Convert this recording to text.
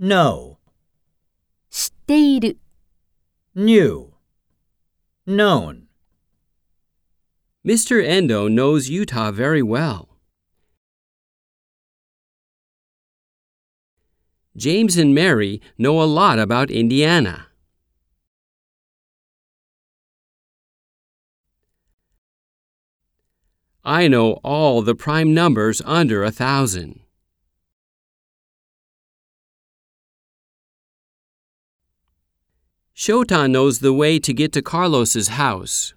know, 知っている、 knew, known. Mr. Endo knows Utah very well. James and Mary know a lot about Indiana. I know all the prime numbers under a thousand. Shota knows the way to get to Carlos's house.